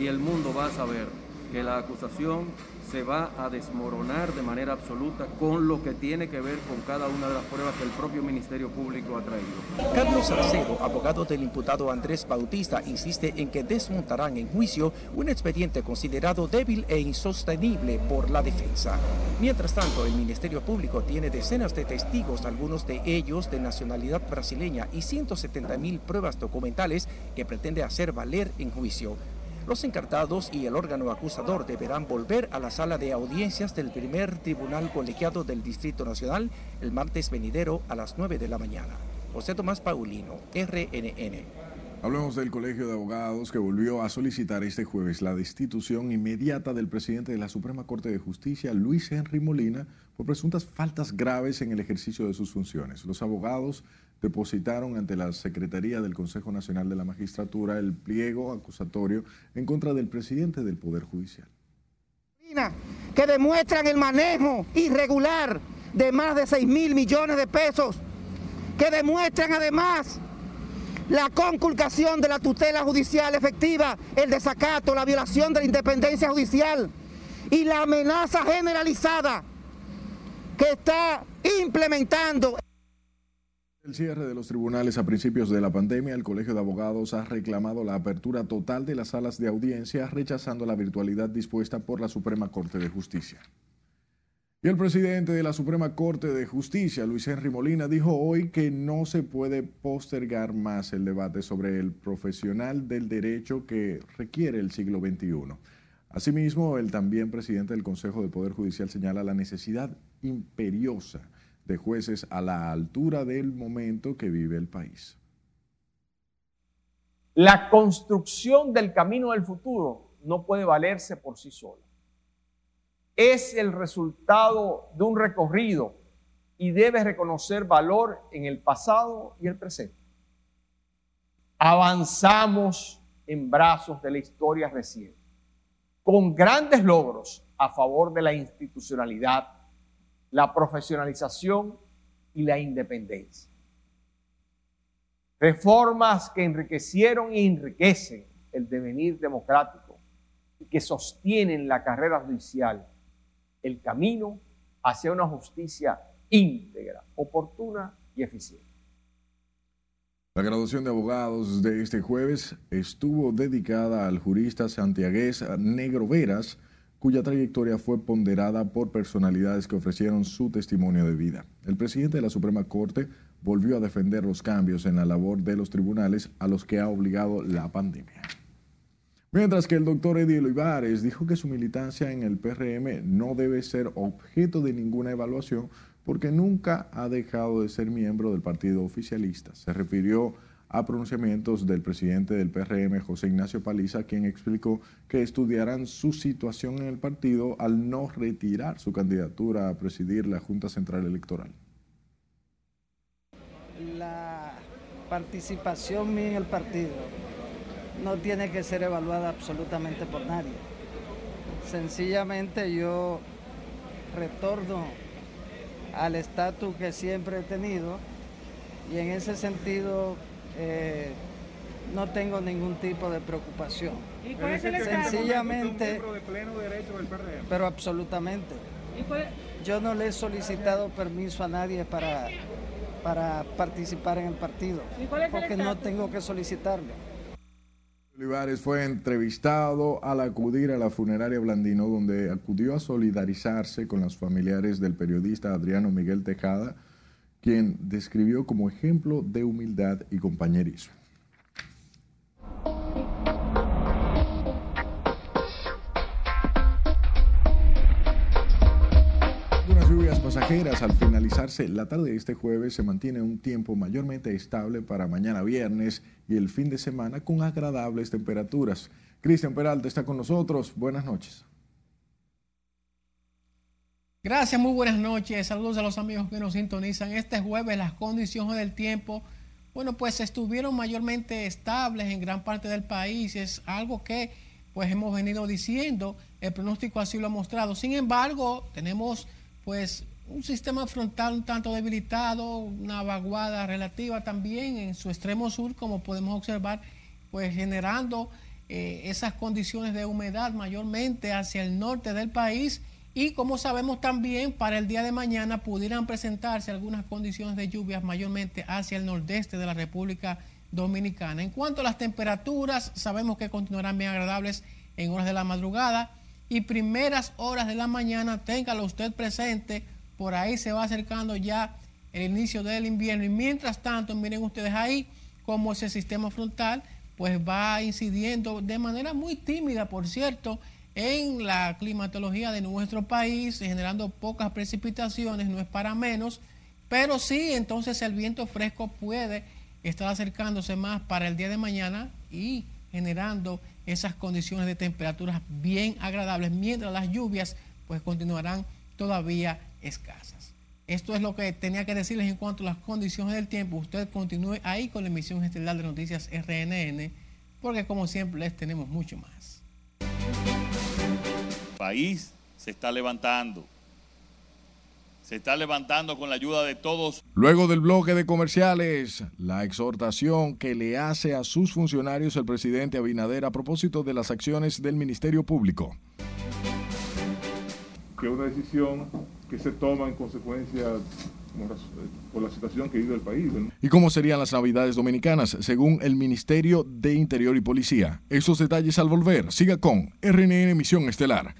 y el mundo va a saber que la acusación se va a desmoronar de manera absoluta con lo que tiene que ver con cada una de las pruebas que el propio Ministerio Público ha traído. Carlos Salcedo, abogado del imputado Andrés Bautista, insiste en que desmontarán en juicio un expediente considerado débil e insostenible por la defensa. Mientras tanto, el Ministerio Público tiene decenas de testigos, algunos de ellos de nacionalidad brasileña, y 170 mil pruebas documentales que pretende hacer valer en juicio. Los encartados y el órgano acusador deberán volver a la sala de audiencias del primer tribunal colegiado del Distrito Nacional el martes venidero a las 9 de la mañana. José Tomás Paulino, RNN. Hablemos del Colegio de Abogados que volvió a solicitar este jueves la destitución inmediata del presidente de la Suprema Corte de Justicia, Luis Henry Molina, por presuntas faltas graves en el ejercicio de sus funciones. Los abogados depositaron ante la Secretaría del Consejo Nacional de la Magistratura el pliego acusatorio en contra del presidente del Poder Judicial. Que demuestran el manejo irregular de más de 6 mil millones de pesos, que demuestran además la conculcación de la tutela judicial efectiva, el desacato, la violación de la independencia judicial y la amenaza generalizada que está implementando. El cierre de los tribunales a principios de la pandemia, el Colegio de Abogados ha reclamado la apertura total de las salas de audiencia, rechazando la virtualidad dispuesta por la Suprema Corte de Justicia. Y el presidente de la Suprema Corte de Justicia, Luis Henry Molina, dijo hoy que no se puede postergar más el debate sobre el profesional del derecho que requiere el siglo XXI. Asimismo, el también presidente del Consejo del Poder Judicial señala la necesidad imperiosa de jueces a la altura del momento que vive el país. La construcción del camino del futuro no puede valerse por sí sola. Es el resultado de un recorrido y debe reconocer valor en el pasado y el presente. Avanzamos en brazos de la historia reciente, con grandes logros a favor de la institucionalidad, la profesionalización y la independencia. Reformas que enriquecieron y enriquecen el devenir democrático y que sostienen la carrera judicial, el camino hacia una justicia íntegra, oportuna y eficiente. La graduación de abogados de este jueves estuvo dedicada al jurista santiagués Negro Veras, cuya trayectoria fue ponderada por personalidades que ofrecieron su testimonio de vida. El presidente de la Suprema Corte volvió a defender los cambios en la labor de los tribunales a los que ha obligado la pandemia. Mientras que el doctor Eddie Olivares dijo que su militancia en el PRM no debe ser objeto de ninguna evaluación porque nunca ha dejado de ser miembro del partido oficialista. Se refirió a pronunciamientos del presidente del PRM, José Ignacio Paliza, quien explicó que estudiarán su situación en el partido al no retirar su candidatura a presidir la Junta Central Electoral. La participación mía en el partido no tiene que ser evaluada absolutamente por nadie. Sencillamente yo retorno al estatus que siempre he tenido y en ese sentido eh, no tengo ningún tipo de preocupación. ¿Y cuál es el Sencillamente, de pleno derecho del PRM? pero absolutamente. Yo no le he solicitado permiso a nadie para, para participar en el partido, ¿Y cuál es el porque no tengo que solicitarlo. Olivares fue entrevistado al acudir a la funeraria Blandino, donde acudió a solidarizarse con los familiares del periodista Adriano Miguel Tejada, quien describió como ejemplo de humildad y compañerismo. Pasajeras al finalizarse la tarde de este jueves se mantiene un tiempo mayormente estable para mañana viernes y el fin de semana con agradables temperaturas. Cristian Peralta está con nosotros. Buenas noches. Gracias, muy buenas noches. Saludos a los amigos que nos sintonizan. Este jueves las condiciones del tiempo, bueno, pues estuvieron mayormente estables en gran parte del país. Es algo que pues hemos venido diciendo. El pronóstico así lo ha mostrado. Sin embargo, tenemos pues un sistema frontal un tanto debilitado, una vaguada relativa también en su extremo sur, como podemos observar, pues generando eh, esas condiciones de humedad mayormente hacia el norte del país y como sabemos también para el día de mañana pudieran presentarse algunas condiciones de lluvias mayormente hacia el nordeste de la República Dominicana. En cuanto a las temperaturas, sabemos que continuarán bien agradables en horas de la madrugada y primeras horas de la mañana, téngalo usted presente, por ahí se va acercando ya el inicio del invierno y mientras tanto, miren ustedes ahí cómo ese sistema frontal pues va incidiendo de manera muy tímida, por cierto, en la climatología de nuestro país, generando pocas precipitaciones, no es para menos, pero sí, entonces el viento fresco puede estar acercándose más para el día de mañana y generando esas condiciones de temperaturas bien agradables, mientras las lluvias pues continuarán todavía escasas. Esto es lo que tenía que decirles en cuanto a las condiciones del tiempo. Usted continúe ahí con la emisión estelar de noticias RNN, porque como siempre les tenemos mucho más. El país se está levantando. Se está levantando con la ayuda de todos. Luego del bloque de comerciales, la exhortación que le hace a sus funcionarios el presidente Abinader a propósito de las acciones del Ministerio Público. que es una decisión que se toma en consecuencia por la situación que vive el país. ¿no? ¿Y cómo serían las Navidades Dominicanas según el Ministerio de Interior y Policía? Esos detalles al volver. Siga con RNN Misión Estelar.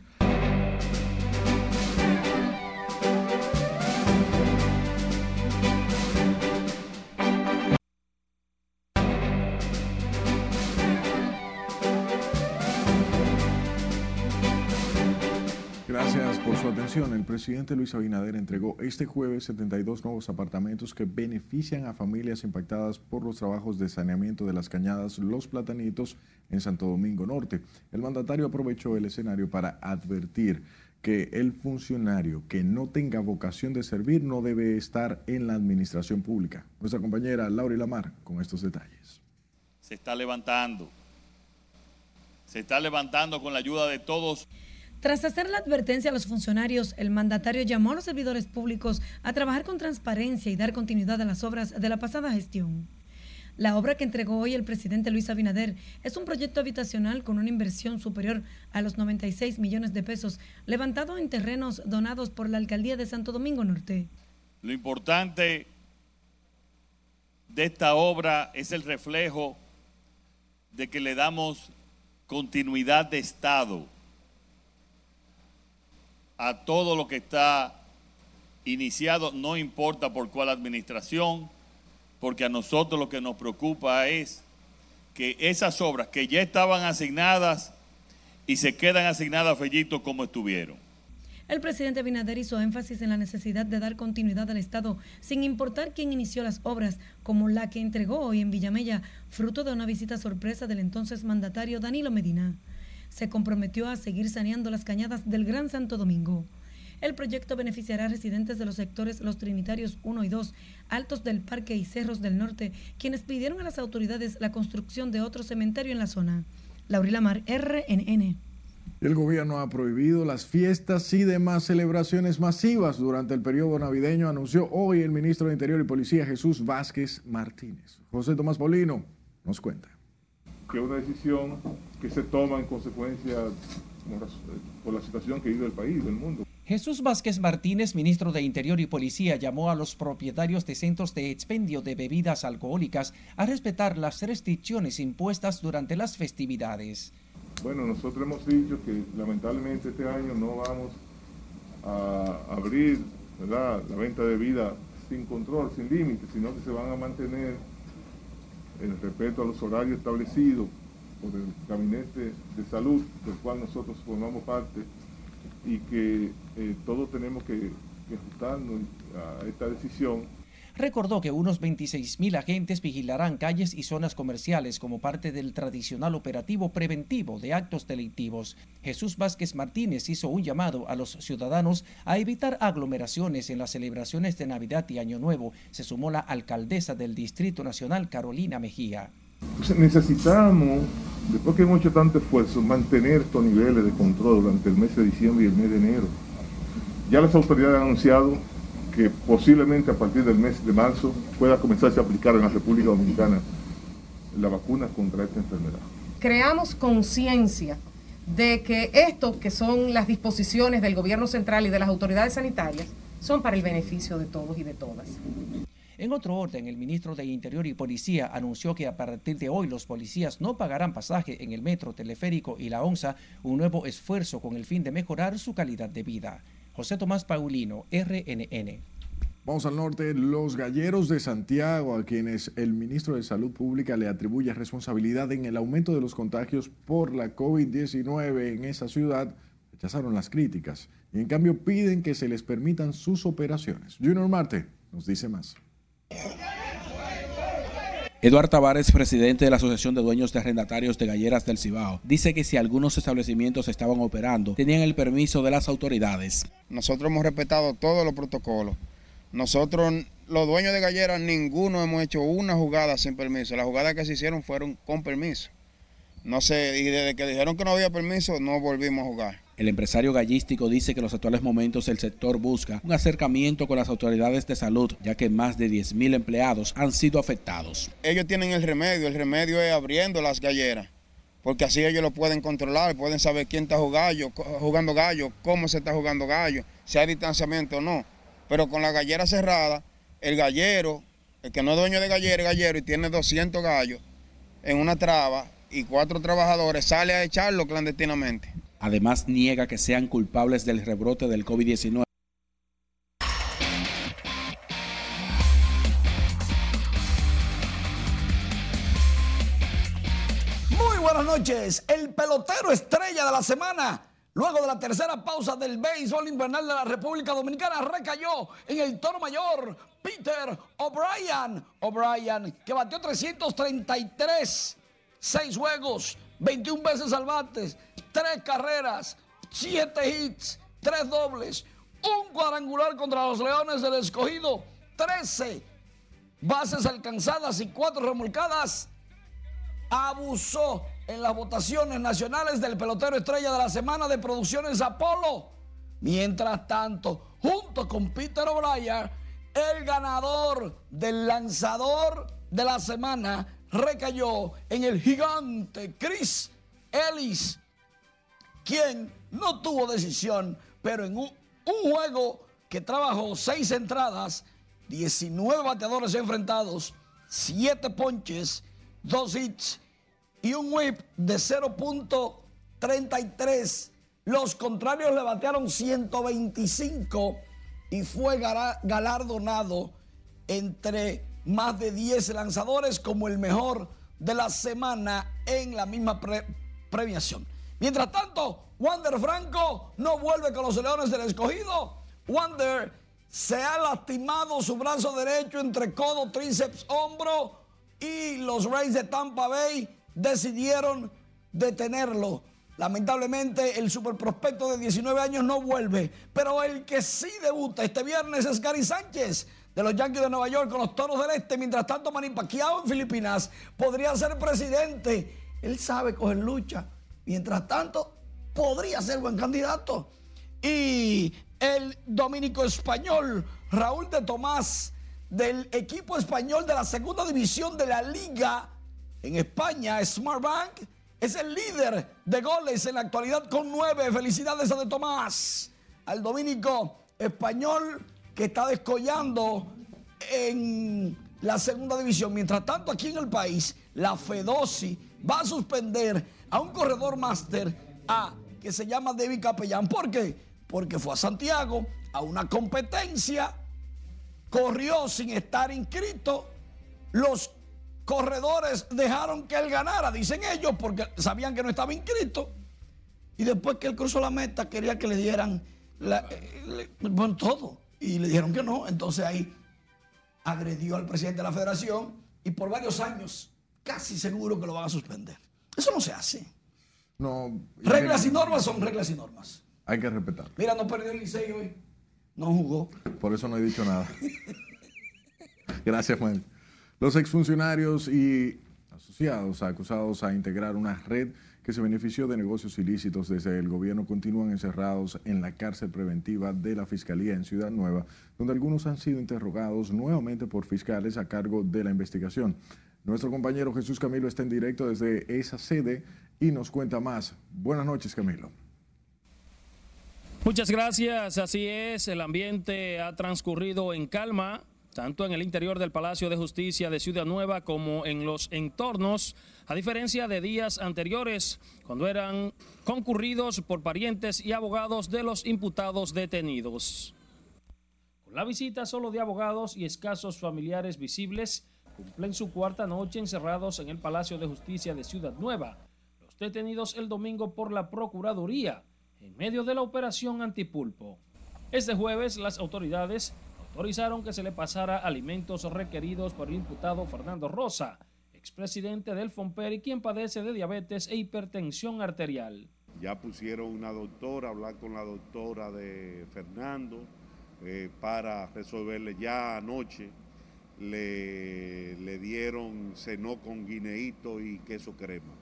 Presidente Luis Abinader entregó este jueves 72 nuevos apartamentos que benefician a familias impactadas por los trabajos de saneamiento de las cañadas Los Platanitos en Santo Domingo Norte. El mandatario aprovechó el escenario para advertir que el funcionario que no tenga vocación de servir no debe estar en la administración pública. Nuestra compañera Laura Lamar con estos detalles. Se está levantando. Se está levantando con la ayuda de todos. Tras hacer la advertencia a los funcionarios, el mandatario llamó a los servidores públicos a trabajar con transparencia y dar continuidad a las obras de la pasada gestión. La obra que entregó hoy el presidente Luis Abinader es un proyecto habitacional con una inversión superior a los 96 millones de pesos, levantado en terrenos donados por la alcaldía de Santo Domingo Norte. Lo importante de esta obra es el reflejo de que le damos continuidad de Estado a todo lo que está iniciado, no importa por cuál administración, porque a nosotros lo que nos preocupa es que esas obras que ya estaban asignadas y se quedan asignadas Fellito como estuvieron. El presidente Abinader hizo énfasis en la necesidad de dar continuidad al Estado, sin importar quién inició las obras, como la que entregó hoy en Villamella, fruto de una visita sorpresa del entonces mandatario Danilo Medina. Se comprometió a seguir saneando las cañadas del Gran Santo Domingo. El proyecto beneficiará a residentes de los sectores Los Trinitarios 1 y 2, Altos del Parque y Cerros del Norte, quienes pidieron a las autoridades la construcción de otro cementerio en la zona. Laurila Mar, RNN. El gobierno ha prohibido las fiestas y demás celebraciones masivas durante el periodo navideño, anunció hoy el ministro de Interior y Policía Jesús Vázquez Martínez. José Tomás Polino nos cuenta. Que una decisión que se toma en consecuencia por la situación que vive el país, el mundo. Jesús Vázquez Martínez, ministro de Interior y Policía, llamó a los propietarios de centros de expendio de bebidas alcohólicas a respetar las restricciones impuestas durante las festividades. Bueno, nosotros hemos dicho que lamentablemente este año no vamos a abrir la venta de bebida sin control, sin límites, sino que se van a mantener el respeto a los horarios establecidos por el Gabinete de Salud, del cual nosotros formamos parte y que eh, todos tenemos que, que ajustarnos a esta decisión. Recordó que unos 26 mil agentes vigilarán calles y zonas comerciales como parte del tradicional operativo preventivo de actos delictivos. Jesús Vázquez Martínez hizo un llamado a los ciudadanos a evitar aglomeraciones en las celebraciones de Navidad y Año Nuevo. Se sumó la alcaldesa del Distrito Nacional, Carolina Mejía. Necesitamos, después que hemos hecho tanto esfuerzo, mantener estos niveles de control durante el mes de diciembre y el mes de enero. Ya las autoridades han anunciado que posiblemente a partir del mes de marzo pueda comenzarse a aplicar en la República Dominicana la vacuna contra esta enfermedad. Creamos conciencia de que esto, que son las disposiciones del gobierno central y de las autoridades sanitarias, son para el beneficio de todos y de todas. En otro orden, el ministro de Interior y Policía anunció que a partir de hoy los policías no pagarán pasaje en el metro, teleférico y la onza, un nuevo esfuerzo con el fin de mejorar su calidad de vida. José Tomás Paulino, RNN. Vamos al norte, los galleros de Santiago, a quienes el ministro de Salud Pública le atribuye responsabilidad en el aumento de los contagios por la COVID-19 en esa ciudad, rechazaron las críticas y en cambio piden que se les permitan sus operaciones. Junior Marte nos dice más. Eduardo Tavares, presidente de la Asociación de Dueños de Arrendatarios de Galleras del Cibao, dice que si algunos establecimientos estaban operando, tenían el permiso de las autoridades. Nosotros hemos respetado todos los protocolos. Nosotros, los dueños de galleras, ninguno hemos hecho una jugada sin permiso. Las jugadas que se hicieron fueron con permiso. No sé, y desde que dijeron que no había permiso, no volvimos a jugar. El empresario gallístico dice que en los actuales momentos el sector busca un acercamiento con las autoridades de salud, ya que más de 10.000 empleados han sido afectados. Ellos tienen el remedio, el remedio es abriendo las galleras, porque así ellos lo pueden controlar, pueden saber quién está jugando, gallo, cómo se está jugando gallo, si hay distanciamiento o no. Pero con la gallera cerrada, el gallero, el que no es dueño de gallera, gallero y tiene 200 gallos en una traba, y cuatro trabajadores sale a echarlo clandestinamente. Además, niega que sean culpables del rebrote del COVID-19. Muy buenas noches. El pelotero estrella de la semana, luego de la tercera pausa del béisbol invernal de la República Dominicana, recayó en el toro mayor Peter O'Brien. O'Brien, que batió 333 seis juegos, 21 veces al tres carreras, siete hits tres dobles, un cuadrangular contra los Leones del Escogido, 13 bases alcanzadas y cuatro remolcadas. Abusó en las votaciones nacionales del pelotero estrella de la semana de Producciones Apolo. Mientras tanto, junto con Peter O'Brien, el ganador del lanzador de la semana recayó en el gigante Chris Ellis, quien no tuvo decisión, pero en un, juego que trabajó seis entradas, 19 bateadores enfrentados, 7 ponches, 2 hits y un whip de 0.33. Los contrarios le batearon 125 y fue galardonado entre más de 10 lanzadores como el mejor de la semana en la misma pre- premiación. Mientras tanto, Wander Franco no vuelve con los Leones del Escogido. Wander se ha lastimado su brazo derecho entre codo, tríceps, hombro y los Rays de Tampa Bay decidieron detenerlo. Lamentablemente el superprospecto de 19 años no vuelve, pero el que sí debuta este viernes es Gary Sánchez de los Yankees de Nueva York con los Toros del Este. Mientras tanto, Manny Pacquiao en Filipinas podría ser presidente. Él sabe coger lucha. Mientras tanto, podría ser buen candidato. Y el dominico español Raúl de Tomás del equipo español de la segunda división de la liga en España, Smartbank, es el líder de goles en la actualidad con nueve. Felicidades a de Tomás, al dominico español que está descollando en la segunda división. Mientras tanto, aquí en el país, la Fedosi va a suspender a un corredor máster A que se llama David Capellán. ¿Por qué? Porque fue a Santiago a una competencia, corrió sin estar inscrito. Los corredores dejaron que él ganara, dicen ellos, porque sabían que no estaba inscrito. Y después que él cruzó la meta, quería que le dieran eh, le- bueno, todo. Y le dijeron que no. Entonces ahí agredió al presidente de la federación y por varios años casi seguro que lo van a suspender. Eso no se hace. No. Reglas y normas son reglas y normas. Hay que respetar. Mira, no perdió el Licey hoy. No jugó. Por eso no he dicho nada. Gracias, Juan. Los exfuncionarios y asociados acusados a integrar una red que se benefició de negocios ilícitos desde el gobierno continúan encerrados en la cárcel preventiva de la Fiscalía en Ciudad Nueva, donde algunos han sido interrogados nuevamente por fiscales a cargo de la investigación. Nuestro compañero Jesús Camilo está en directo desde esa sede y nos cuenta más. Buenas noches, Camilo. Muchas gracias, así es, el ambiente ha transcurrido en calma, tanto en el interior del Palacio de Justicia de Ciudad Nueva como en los entornos, a diferencia de días anteriores, cuando eran concurridos por parientes y abogados de los imputados detenidos. Con la visita solo de abogados y escasos familiares visibles, cumplen su cuarta noche encerrados en el Palacio de Justicia de Ciudad Nueva. Los detenidos el domingo por la Procuraduría en medio de la operación antipulpo. Este jueves las autoridades autorizaron que se le pasara alimentos requeridos por el imputado Fernando Rosa, expresidente del FOMPER y quien padece de diabetes e hipertensión arterial. Ya pusieron una doctora, hablar con la doctora de Fernando eh, para resolverle. Ya anoche le, le dieron cenó con guineíto y queso crema,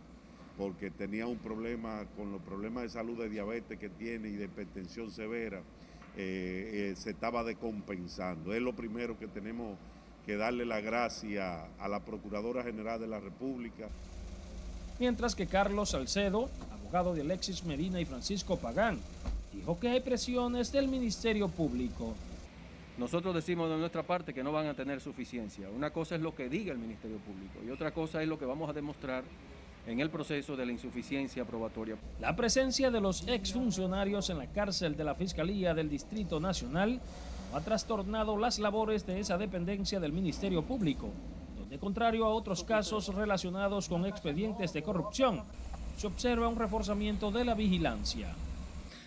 porque tenía un problema con los problemas de salud de diabetes que tiene y de hipertensión severa, eh, eh, se estaba decompensando. Es lo primero que tenemos que darle la gracia a la Procuradora General de la República. Mientras que Carlos Salcedo, abogado de Alexis Medina y Francisco Pagán, dijo que hay presiones del Ministerio Público. Nosotros decimos de nuestra parte que no van a tener suficiencia. Una cosa es lo que diga el Ministerio Público y otra cosa es lo que vamos a demostrar en el proceso de la insuficiencia probatoria. La presencia de los exfuncionarios en la cárcel de la Fiscalía del Distrito Nacional ha trastornado las labores de esa dependencia del Ministerio Público, donde contrario a otros casos relacionados con expedientes de corrupción, se observa un reforzamiento de la vigilancia.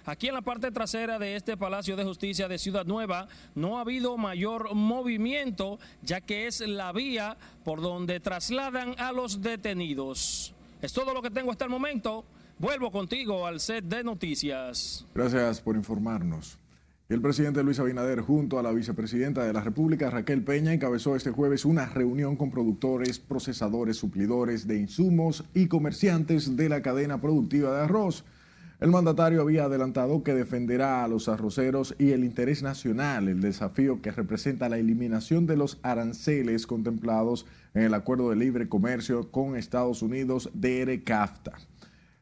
Aquí en la parte trasera de este Palacio de Justicia de Ciudad Nueva no ha habido mayor movimiento, ya que es la vía por donde trasladan a los detenidos. Es todo lo que tengo hasta el momento. Vuelvo contigo al set de noticias. Gracias por informarnos. El presidente Luis Abinader, junto a la vicepresidenta de la República, Raquel Peña, encabezó este jueves una reunión con productores, procesadores, suplidores de insumos y comerciantes de la cadena productiva de arroz. El mandatario había adelantado que defenderá a los arroceros y el interés nacional, el desafío que representa la eliminación de los aranceles contemplados en el Acuerdo de Libre Comercio con Estados Unidos, DR-CAFTA.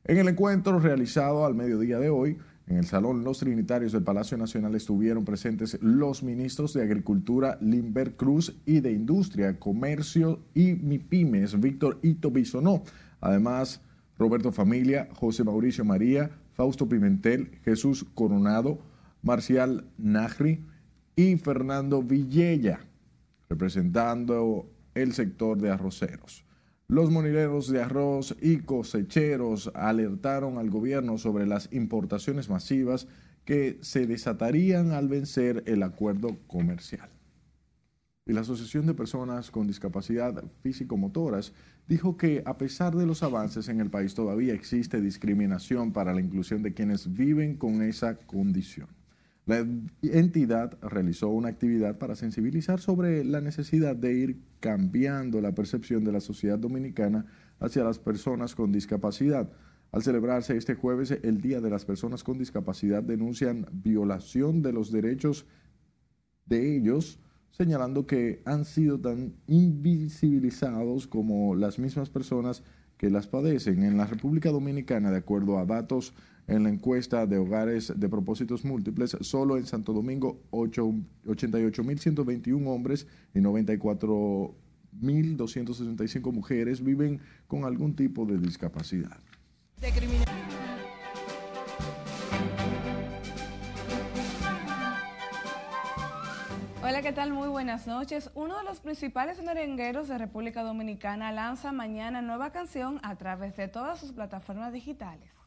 En el encuentro realizado al mediodía de hoy, en el Salón Los Trinitarios del Palacio Nacional estuvieron presentes los ministros de Agricultura Limber Cruz y de Industria, Comercio y MIPIMES, Víctor Ito Bisonó. Además, Roberto Familia, José Mauricio María, Fausto Pimentel, Jesús Coronado, Marcial Najri y Fernando Villella, representando el sector de arroceros. Los monileros de arroz y cosecheros alertaron al gobierno sobre las importaciones masivas que se desatarían al vencer el acuerdo comercial. Y la Asociación de Personas con Discapacidad Físico-Motoras dijo que a pesar de los avances en el país todavía existe discriminación para la inclusión de quienes viven con esa condición. La entidad realizó una actividad para sensibilizar sobre la necesidad de ir cambiando la percepción de la sociedad dominicana hacia las personas con discapacidad. Al celebrarse este jueves el Día de las Personas con Discapacidad, denuncian violación de los derechos de ellos, señalando que han sido tan invisibilizados como las mismas personas que las padecen. En la República Dominicana, de acuerdo a datos en la encuesta de hogares de propósitos múltiples, solo en Santo Domingo 88.121 hombres y 94.265 mujeres viven con algún tipo de discapacidad. Hola, ¿qué tal? Muy buenas noches. Uno de los principales merengueros de República Dominicana lanza mañana nueva canción a través de todas sus plataformas digitales.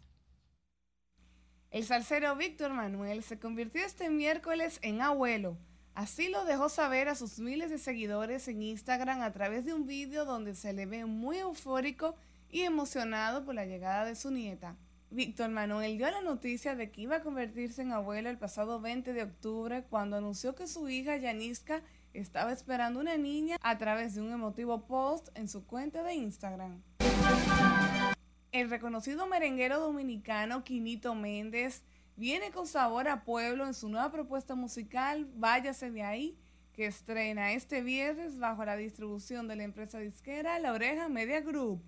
El salsero Víctor Manuel se convirtió este miércoles en abuelo. Así lo dejó saber a sus miles de seguidores en Instagram a través de un vídeo donde se le ve muy eufórico y emocionado por la llegada de su nieta. Víctor Manuel dio la noticia de que iba a convertirse en abuelo el pasado 20 de octubre cuando anunció que su hija Yaniska estaba esperando una niña a través de un emotivo post en su cuenta de Instagram. El reconocido merenguero dominicano Quinito Méndez viene con sabor a pueblo en su nueva propuesta musical Váyase de ahí, que estrena este viernes bajo la distribución de la empresa disquera La Oreja Media Group.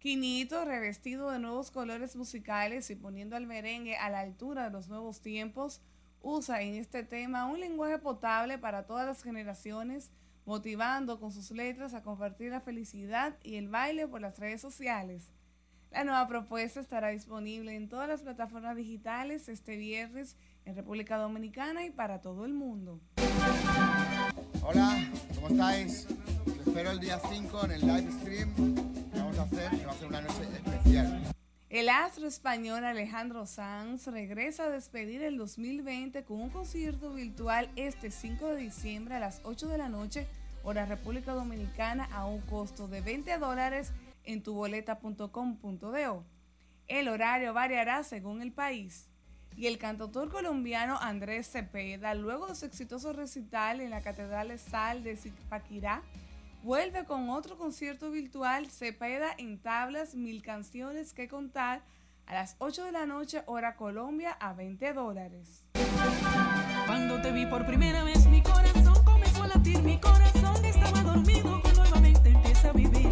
Quinito, revestido de nuevos colores musicales y poniendo al merengue a la altura de los nuevos tiempos, usa en este tema un lenguaje potable para todas las generaciones, motivando con sus letras a compartir la felicidad y el baile por las redes sociales. La nueva propuesta estará disponible en todas las plataformas digitales este viernes en República Dominicana y para todo el mundo. Hola, ¿cómo estáis? Te espero el día 5 en el live stream que vamos a hacer, que va a ser una noche especial. El astro español Alejandro Sanz regresa a despedir el 2020 con un concierto virtual este 5 de diciembre a las 8 de la noche, hora República Dominicana, a un costo de 20 dólares en tuboleta.com.do. El horario variará según el país. Y el cantautor colombiano Andrés Cepeda, luego de su exitoso recital en la Catedral de Sal de Zipaquirá, vuelve con otro concierto virtual Cepeda en tablas, mil canciones que contar a las 8 de la noche hora Colombia a 20 dólares. Cuando te vi por primera vez mi corazón comenzó a latir, mi corazón estaba dormido, nuevamente empieza a vivir.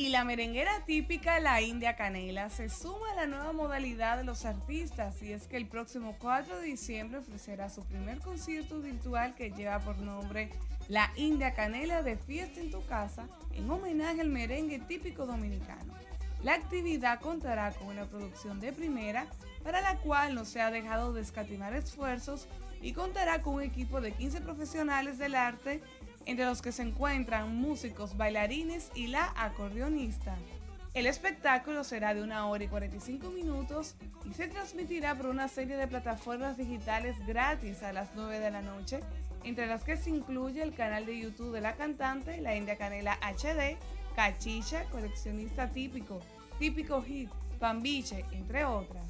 Y la merenguera típica, la India Canela, se suma a la nueva modalidad de los artistas y es que el próximo 4 de diciembre ofrecerá su primer concierto virtual que lleva por nombre La India Canela de Fiesta en tu Casa en homenaje al merengue típico dominicano. La actividad contará con una producción de primera para la cual no se ha dejado de escatimar esfuerzos y contará con un equipo de 15 profesionales del arte entre los que se encuentran músicos, bailarines y la acordeonista. El espectáculo será de una hora y 45 minutos y se transmitirá por una serie de plataformas digitales gratis a las 9 de la noche, entre las que se incluye el canal de YouTube de la cantante, la India Canela HD, Cachicha, coleccionista típico, Típico Hit, Pambiche, entre otras.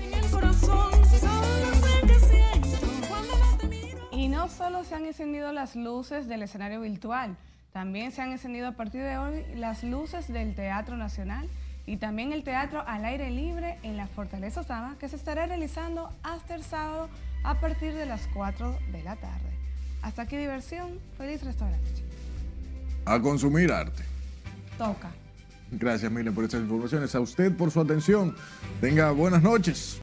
En el corazón, solo. Y no solo se han encendido las luces del escenario virtual, también se han encendido a partir de hoy las luces del Teatro Nacional y también el teatro al aire libre en la Fortaleza Osama, que se estará realizando hasta el sábado a partir de las 4 de la tarde. Hasta aquí diversión, feliz restaurante. A consumir arte. Toca. Gracias, Milen, por estas informaciones. A usted por su atención. Tenga buenas noches.